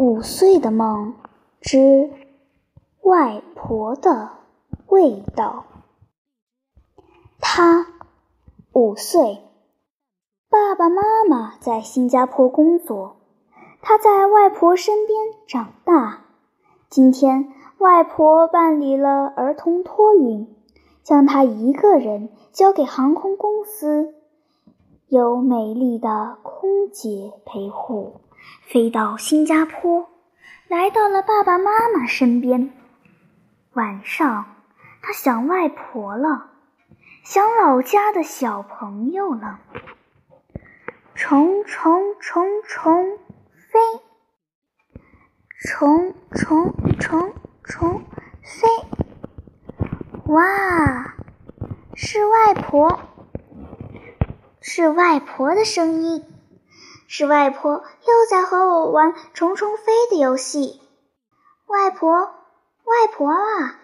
五岁的梦之外婆的味道。他五岁，爸爸妈妈在新加坡工作，他在外婆身边长大。今天，外婆办理了儿童托运，将他一个人交给航空公司，有美丽的空姐陪护。飞到新加坡，来到了爸爸妈妈身边。晚上，他想外婆了，想老家的小朋友了。虫虫虫虫飞，虫虫虫虫飞。哇，是外婆，是外婆的声音。是外婆又在和我玩虫虫飞的游戏。外婆，外婆啊，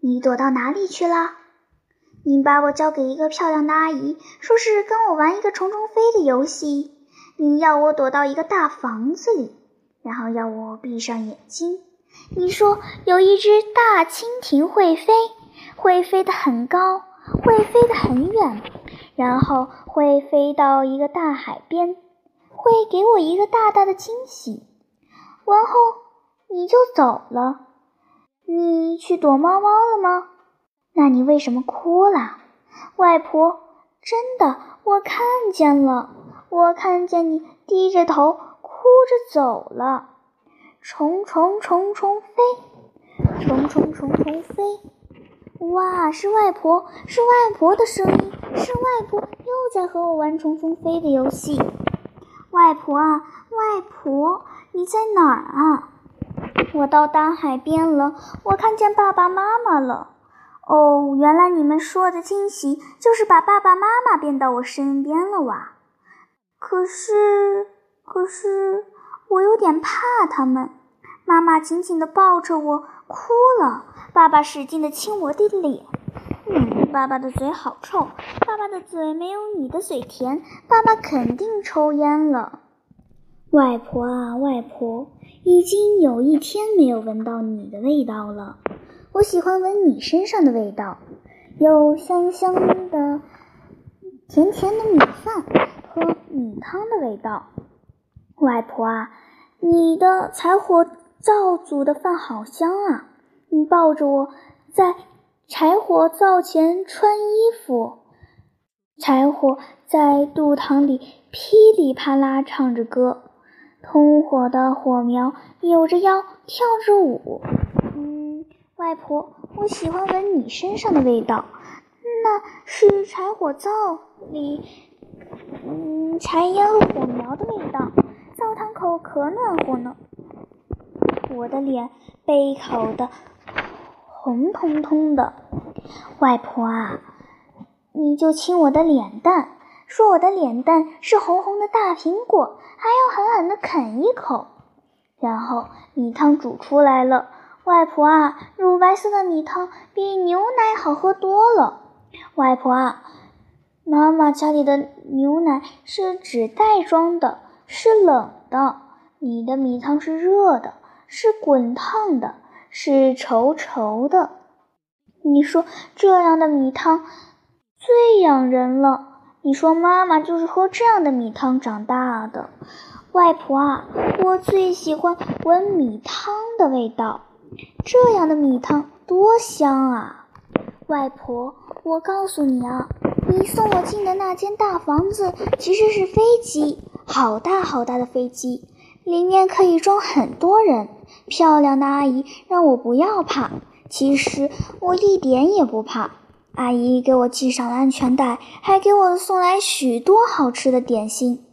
你躲到哪里去了？你把我交给一个漂亮的阿姨，说是跟我玩一个虫虫飞的游戏。你要我躲到一个大房子里，然后要我闭上眼睛。你说有一只大蜻蜓会飞，会飞得很高，会飞得很远，然后会飞到一个大海边。会给我一个大大的惊喜，完后你就走了。你去躲猫猫了吗？那你为什么哭了？外婆，真的，我看见了，我看见你低着头哭着走了。虫虫虫虫飞，虫虫虫虫飞。哇，是外婆，是外婆的声音，是外婆又在和我玩虫虫飞的游戏。外婆啊，外婆，你在哪儿啊？我到大海边了，我看见爸爸妈妈了。哦，原来你们说的惊喜就是把爸爸妈妈变到我身边了哇！可是，可是我有点怕他们。妈妈紧紧地抱着我哭了，爸爸使劲地亲我的脸。爸爸的嘴好臭，爸爸的嘴没有你的嘴甜，爸爸肯定抽烟了。外婆啊，外婆，已经有一天没有闻到你的味道了。我喜欢闻你身上的味道，有香香的、甜甜的米饭和米汤的味道。外婆啊，你的柴火灶煮的饭好香啊！你抱着我在。柴火灶前穿衣服，柴火在肚膛里噼里啪啦唱着歌，通火的火苗扭着腰跳着舞。嗯，外婆，我喜欢闻你身上的味道，那是柴火灶里，嗯，柴烟和火苗的味道。灶堂口可暖和呢，我的脸被烤的。红彤彤的，外婆啊，你就亲我的脸蛋，说我的脸蛋是红红的大苹果，还要狠狠的啃一口。然后米汤煮出来了，外婆啊，乳白色的米汤比牛奶好喝多了。外婆啊，妈妈家里的牛奶是纸袋装的，是冷的，你的米汤是热的，是滚烫的。是稠稠的，你说这样的米汤最养人了。你说妈妈就是喝这样的米汤长大的。外婆啊，我最喜欢闻米汤的味道，这样的米汤多香啊！外婆，我告诉你啊，你送我进的那间大房子其实是飞机，好大好大的飞机。里面可以装很多人。漂亮的阿姨让我不要怕，其实我一点也不怕。阿姨给我系上了安全带，还给我送来许多好吃的点心。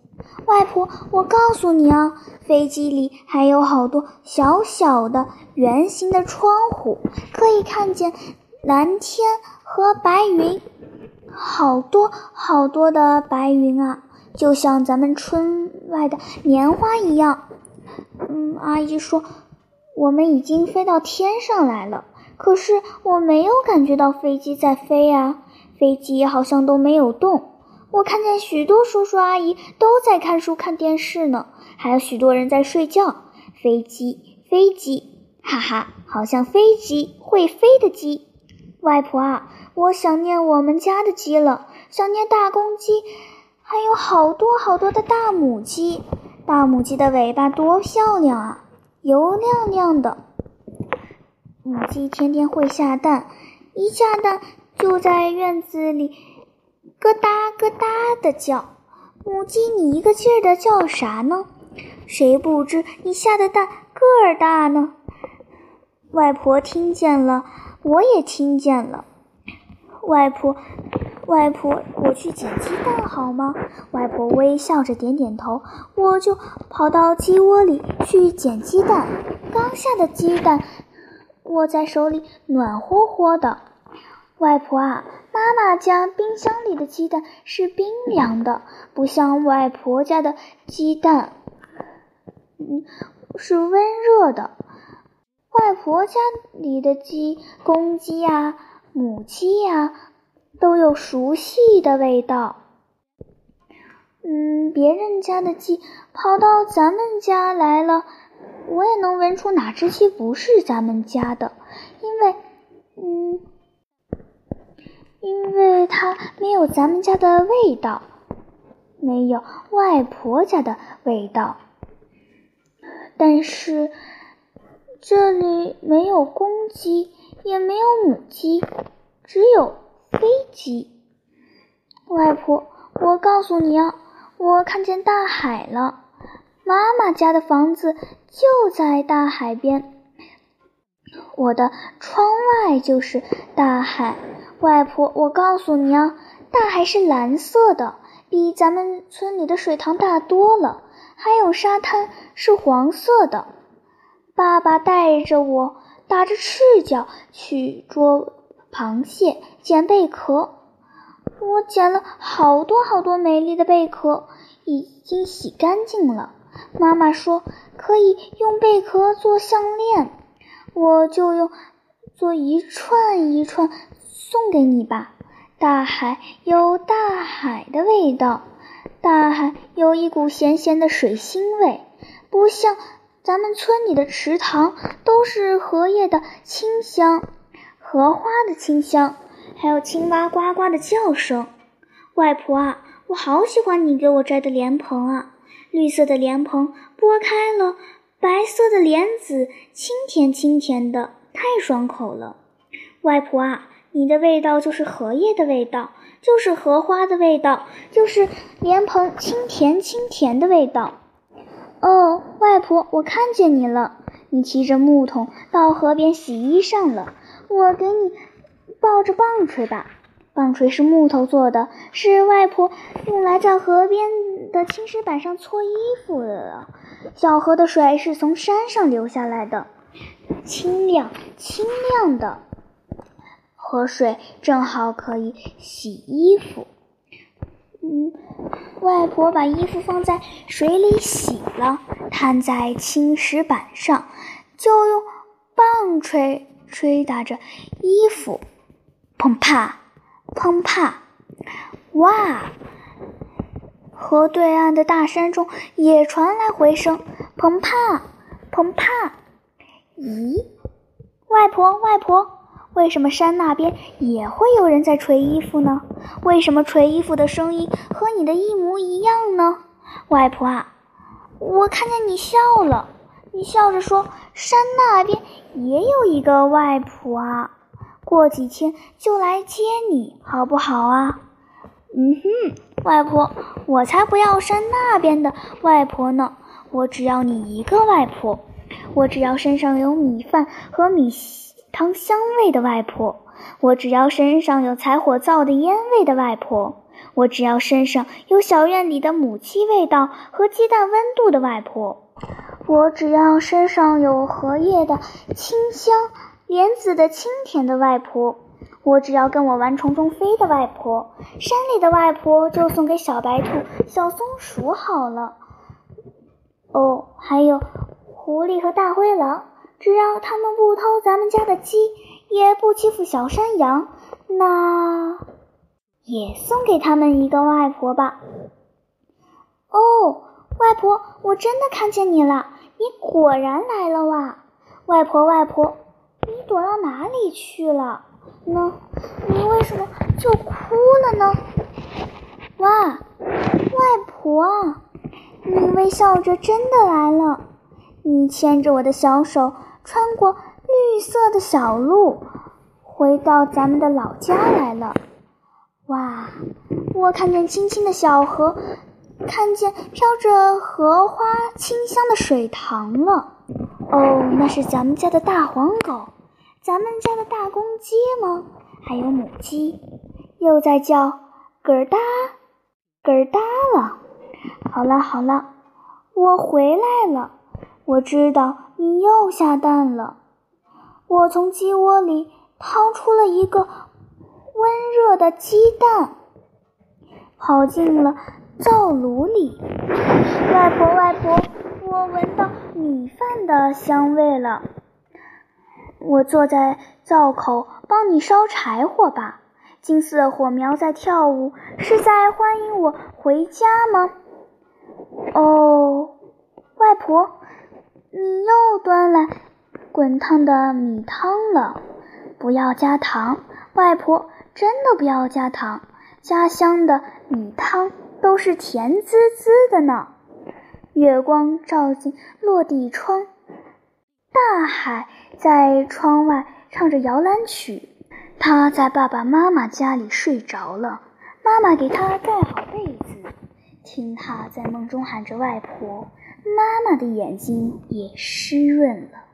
外婆，我告诉你啊，飞机里还有好多小小的圆形的窗户，可以看见蓝天和白云，好多好多的白云啊，就像咱们村外的棉花一样。嗯，阿姨说，我们已经飞到天上来了。可是我没有感觉到飞机在飞啊，飞机好像都没有动。我看见许多叔叔阿姨都在看书、看电视呢，还有许多人在睡觉。飞机，飞机，哈哈，好像飞机，会飞的鸡。外婆啊，我想念我们家的鸡了，想念大公鸡，还有好多好多的大母鸡。大母鸡的尾巴多漂亮啊，油亮亮的。母鸡天天会下蛋，一下蛋就在院子里咯哒咯哒的叫。母鸡，你一个劲儿的叫啥呢？谁不知你下的蛋个儿大呢？外婆听见了，我也听见了。外婆，外婆，我去捡鸡蛋好吗？外婆微笑着点点头，我就跑到鸡窝里去捡鸡蛋。刚下的鸡蛋握在手里，暖和和的。外婆啊，妈妈家冰箱里的鸡蛋是冰凉的，不像外婆家的鸡蛋，嗯，是温热的。外婆家里的鸡，公鸡呀，母鸡呀，都有熟悉的味道。嗯，别人家的鸡跑到咱们家来了，我也能闻出哪只鸡不是咱们家的，因为，嗯，因为它没有咱们家的味道，没有外婆家的味道，但是。这里没有公鸡，也没有母鸡，只有飞机。外婆，我告诉你啊，我看见大海了。妈妈家的房子就在大海边，我的窗外就是大海。外婆，我告诉你啊，大海是蓝色的，比咱们村里的水塘大多了。还有沙滩是黄色的。爸爸带着我打着赤脚去捉螃蟹、捡贝壳。我捡了好多好多美丽的贝壳，已经洗干净了。妈妈说可以用贝壳做项链，我就用做一串一串送给你吧。大海有大海的味道，大海有一股咸咸的水腥味，不像。咱们村里的池塘都是荷叶的清香，荷花的清香，还有青蛙呱呱的叫声。外婆啊，我好喜欢你给我摘的莲蓬啊！绿色的莲蓬剥开了，白色的莲子清甜清甜的，太爽口了。外婆啊，你的味道就是荷叶的味道，就是荷花的味道，就是莲蓬清甜清甜的味道。哦，外婆，我看见你了。你提着木桶到河边洗衣裳了。我给你抱着棒槌吧。棒槌是木头做的，是外婆用来在河边的青石板上搓衣服的。小河的水是从山上流下来的，清亮清亮的河水正好可以洗衣服。嗯，外婆把衣服放在水里洗了，摊在青石板上，就用棒槌吹打着衣服，砰啪，砰啪，哇！河对岸的大山中也传来回声，砰啪，砰啪。咦，外婆，外婆。为什么山那边也会有人在捶衣服呢？为什么捶衣服的声音和你的一模一样呢？外婆啊，我看见你笑了，你笑着说：“山那边也有一个外婆啊，过几天就来接你，好不好啊？”嗯哼，外婆，我才不要山那边的外婆呢，我只要你一个外婆，我只要身上有米饭和米。汤香味的外婆，我只要身上有柴火灶的烟味的外婆，我只要身上有小院里的母鸡味道和鸡蛋温度的外婆，我只要身上有荷叶的清香、莲子的清甜的外婆，我只要跟我玩虫虫飞的外婆，山里的外婆就送给小白兔、小松鼠好了。哦，还有狐狸和大灰狼。只要他们不偷咱们家的鸡，也不欺负小山羊，那也送给他们一个外婆吧。婆，我真的看见你了，你果然来了哇！外婆，外婆，你躲到哪里去了？呢？你为什么就哭了呢？哇，外婆，你微笑着真的来了！你牵着我的小手，穿过绿色的小路，回到咱们的老家来了。哇，我看见清清的小河，看见飘着荷花清香的水塘了。哦，那是咱们家的大黄狗，咱们家的大公鸡吗？还有母鸡，又在叫咯哒咯哒了。好了好了，我回来了。我知道你又下蛋了。我从鸡窝里掏出了一个温热的鸡蛋，跑进了灶炉里。外婆外婆，我闻到米饭的香味了。我坐在灶口帮你烧柴火吧。金色火苗在跳舞，是在欢迎我回家吗？哦，外婆。你又端来滚烫的米汤了，不要加糖，外婆真的不要加糖。家乡的米汤都是甜滋滋的呢。月光照进落地窗，大海在窗外唱着摇篮曲。他在爸爸妈妈家里睡着了，妈妈给他盖好被子，听他在梦中喊着外婆。妈妈的眼睛也湿润了。